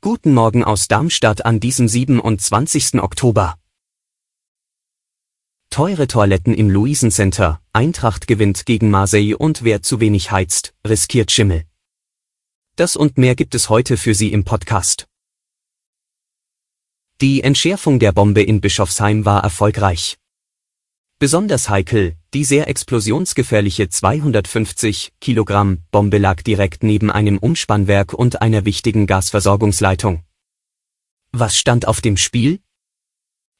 Guten Morgen aus Darmstadt an diesem 27. Oktober. Teure Toiletten im Luisencenter, Eintracht gewinnt gegen Marseille und wer zu wenig heizt, riskiert Schimmel. Das und mehr gibt es heute für Sie im Podcast. Die Entschärfung der Bombe in Bischofsheim war erfolgreich. Besonders heikel, die sehr explosionsgefährliche 250 Kilogramm Bombe lag direkt neben einem Umspannwerk und einer wichtigen Gasversorgungsleitung. Was stand auf dem Spiel?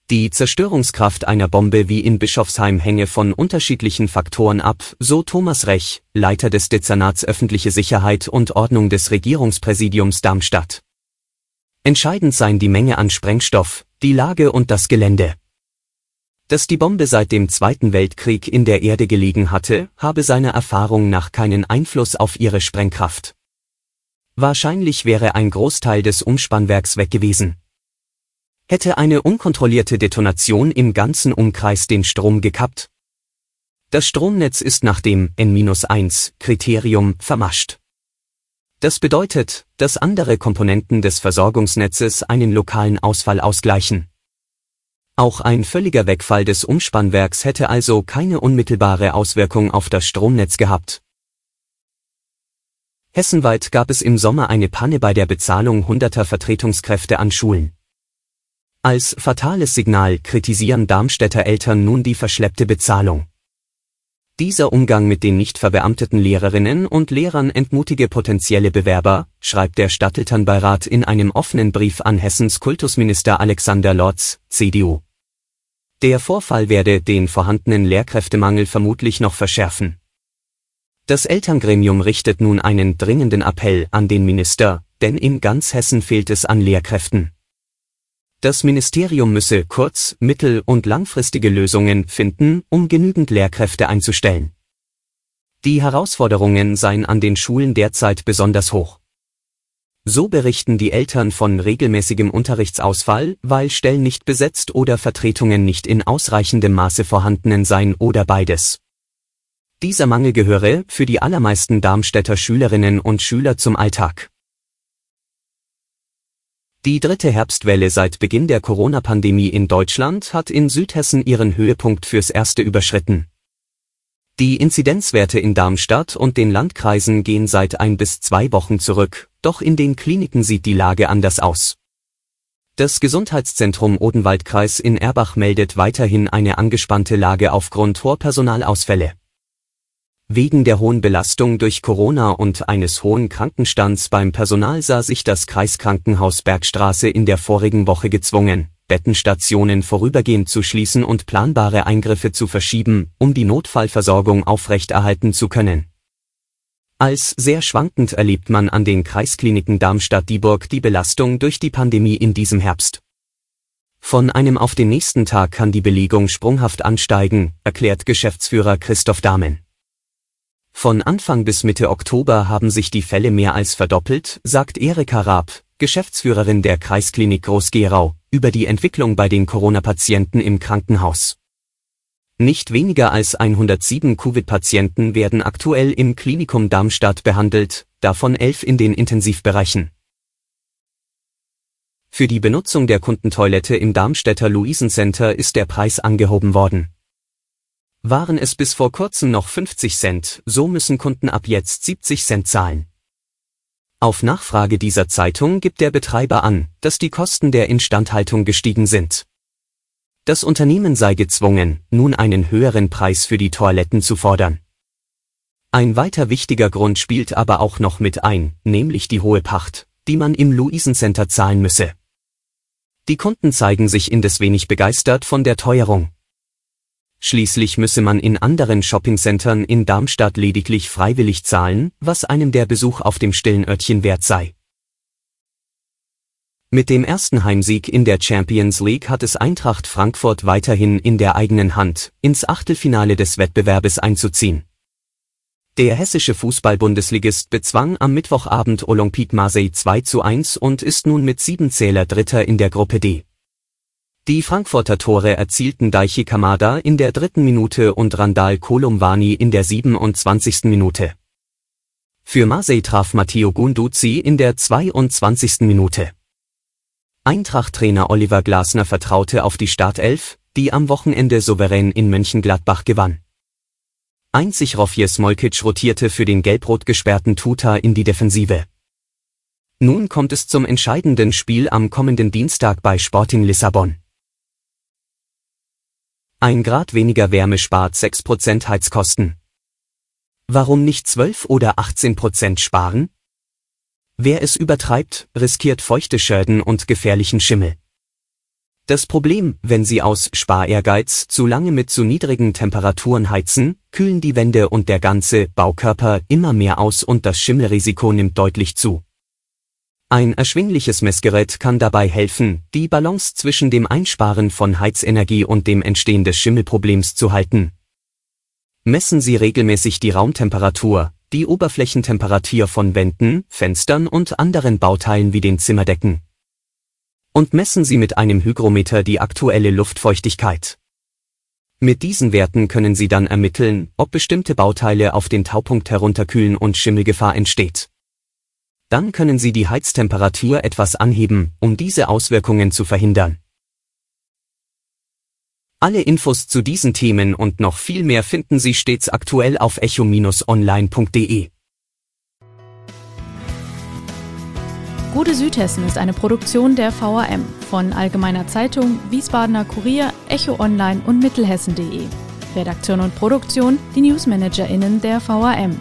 Die Zerstörungskraft einer Bombe wie in Bischofsheim hänge von unterschiedlichen Faktoren ab, so Thomas Rech, Leiter des Dezernats öffentliche Sicherheit und Ordnung des Regierungspräsidiums Darmstadt. Entscheidend seien die Menge an Sprengstoff, die Lage und das Gelände. Dass die Bombe seit dem Zweiten Weltkrieg in der Erde gelegen hatte, habe seiner Erfahrung nach keinen Einfluss auf ihre Sprengkraft. Wahrscheinlich wäre ein Großteil des Umspannwerks weg gewesen. Hätte eine unkontrollierte Detonation im ganzen Umkreis den Strom gekappt? Das Stromnetz ist nach dem N-1-Kriterium vermascht. Das bedeutet, dass andere Komponenten des Versorgungsnetzes einen lokalen Ausfall ausgleichen. Auch ein völliger Wegfall des Umspannwerks hätte also keine unmittelbare Auswirkung auf das Stromnetz gehabt. Hessenweit gab es im Sommer eine Panne bei der Bezahlung hunderter Vertretungskräfte an Schulen. Als fatales Signal kritisieren Darmstädter Eltern nun die verschleppte Bezahlung. Dieser Umgang mit den nicht verbeamteten Lehrerinnen und Lehrern entmutige potenzielle Bewerber, schreibt der Stadtelternbeirat in einem offenen Brief an Hessens Kultusminister Alexander Lotz, CDU. Der Vorfall werde den vorhandenen Lehrkräftemangel vermutlich noch verschärfen. Das Elterngremium richtet nun einen dringenden Appell an den Minister, denn in ganz Hessen fehlt es an Lehrkräften. Das Ministerium müsse kurz-, mittel- und langfristige Lösungen finden, um genügend Lehrkräfte einzustellen. Die Herausforderungen seien an den Schulen derzeit besonders hoch. So berichten die Eltern von regelmäßigem Unterrichtsausfall, weil Stellen nicht besetzt oder Vertretungen nicht in ausreichendem Maße vorhandenen seien oder beides. Dieser Mangel gehöre für die allermeisten Darmstädter Schülerinnen und Schüler zum Alltag. Die dritte Herbstwelle seit Beginn der Corona-Pandemie in Deutschland hat in Südhessen ihren Höhepunkt fürs erste überschritten. Die Inzidenzwerte in Darmstadt und den Landkreisen gehen seit ein bis zwei Wochen zurück, doch in den Kliniken sieht die Lage anders aus. Das Gesundheitszentrum Odenwaldkreis in Erbach meldet weiterhin eine angespannte Lage aufgrund hoher Personalausfälle. Wegen der hohen Belastung durch Corona und eines hohen Krankenstands beim Personal sah sich das Kreiskrankenhaus Bergstraße in der vorigen Woche gezwungen, Bettenstationen vorübergehend zu schließen und planbare Eingriffe zu verschieben, um die Notfallversorgung aufrechterhalten zu können. Als sehr schwankend erlebt man an den Kreiskliniken Darmstadt-Dieburg die Belastung durch die Pandemie in diesem Herbst. Von einem auf den nächsten Tag kann die Belegung sprunghaft ansteigen, erklärt Geschäftsführer Christoph Dahmen. Von Anfang bis Mitte Oktober haben sich die Fälle mehr als verdoppelt, sagt Erika Raab, Geschäftsführerin der Kreisklinik Groß-Gerau, über die Entwicklung bei den Corona-Patienten im Krankenhaus. Nicht weniger als 107 Covid-Patienten werden aktuell im Klinikum Darmstadt behandelt, davon elf in den Intensivbereichen. Für die Benutzung der Kundentoilette im Darmstädter Luisencenter ist der Preis angehoben worden. Waren es bis vor kurzem noch 50 Cent, so müssen Kunden ab jetzt 70 Cent zahlen. Auf Nachfrage dieser Zeitung gibt der Betreiber an, dass die Kosten der Instandhaltung gestiegen sind. Das Unternehmen sei gezwungen, nun einen höheren Preis für die Toiletten zu fordern. Ein weiter wichtiger Grund spielt aber auch noch mit ein, nämlich die hohe Pacht, die man im Luisencenter zahlen müsse. Die Kunden zeigen sich indes wenig begeistert von der Teuerung. Schließlich müsse man in anderen Shoppingcentern in Darmstadt lediglich freiwillig zahlen, was einem der Besuch auf dem stillen Örtchen wert sei. Mit dem ersten Heimsieg in der Champions League hat es Eintracht Frankfurt weiterhin in der eigenen Hand, ins Achtelfinale des Wettbewerbes einzuziehen. Der hessische Fußball-Bundesligist bezwang am Mittwochabend Olympique Marseille 2 zu 1 und ist nun mit sieben Zähler Dritter in der Gruppe D. Die Frankfurter Tore erzielten Daichi Kamada in der dritten Minute und Randall Kolumwani in der 27. Minute. Für Marseille traf Matteo Gunduzzi in der 22. Minute. Eintracht-Trainer Oliver Glasner vertraute auf die Startelf, die am Wochenende souverän in Mönchengladbach gewann. Einzig Rofje Smolkic rotierte für den gelb-rot gesperrten Tuta in die Defensive. Nun kommt es zum entscheidenden Spiel am kommenden Dienstag bei Sporting Lissabon. Ein Grad weniger Wärme spart 6% Heizkosten. Warum nicht 12 oder 18% sparen? Wer es übertreibt, riskiert feuchte Schäden und gefährlichen Schimmel. Das Problem, wenn Sie aus Sparehrgeiz zu lange mit zu niedrigen Temperaturen heizen, kühlen die Wände und der ganze Baukörper immer mehr aus und das Schimmelrisiko nimmt deutlich zu. Ein erschwingliches Messgerät kann dabei helfen, die Balance zwischen dem Einsparen von Heizenergie und dem Entstehen des Schimmelproblems zu halten. Messen Sie regelmäßig die Raumtemperatur, die Oberflächentemperatur von Wänden, Fenstern und anderen Bauteilen wie den Zimmerdecken. Und messen Sie mit einem Hygrometer die aktuelle Luftfeuchtigkeit. Mit diesen Werten können Sie dann ermitteln, ob bestimmte Bauteile auf den Taupunkt herunterkühlen und Schimmelgefahr entsteht. Dann können Sie die Heiztemperatur etwas anheben, um diese Auswirkungen zu verhindern. Alle Infos zu diesen Themen und noch viel mehr finden Sie stets aktuell auf echo-online.de. Gute Südhessen ist eine Produktion der VAM von Allgemeiner Zeitung, Wiesbadener Kurier, Echo Online und Mittelhessen.de. Redaktion und Produktion die NewsmanagerInnen der VAM.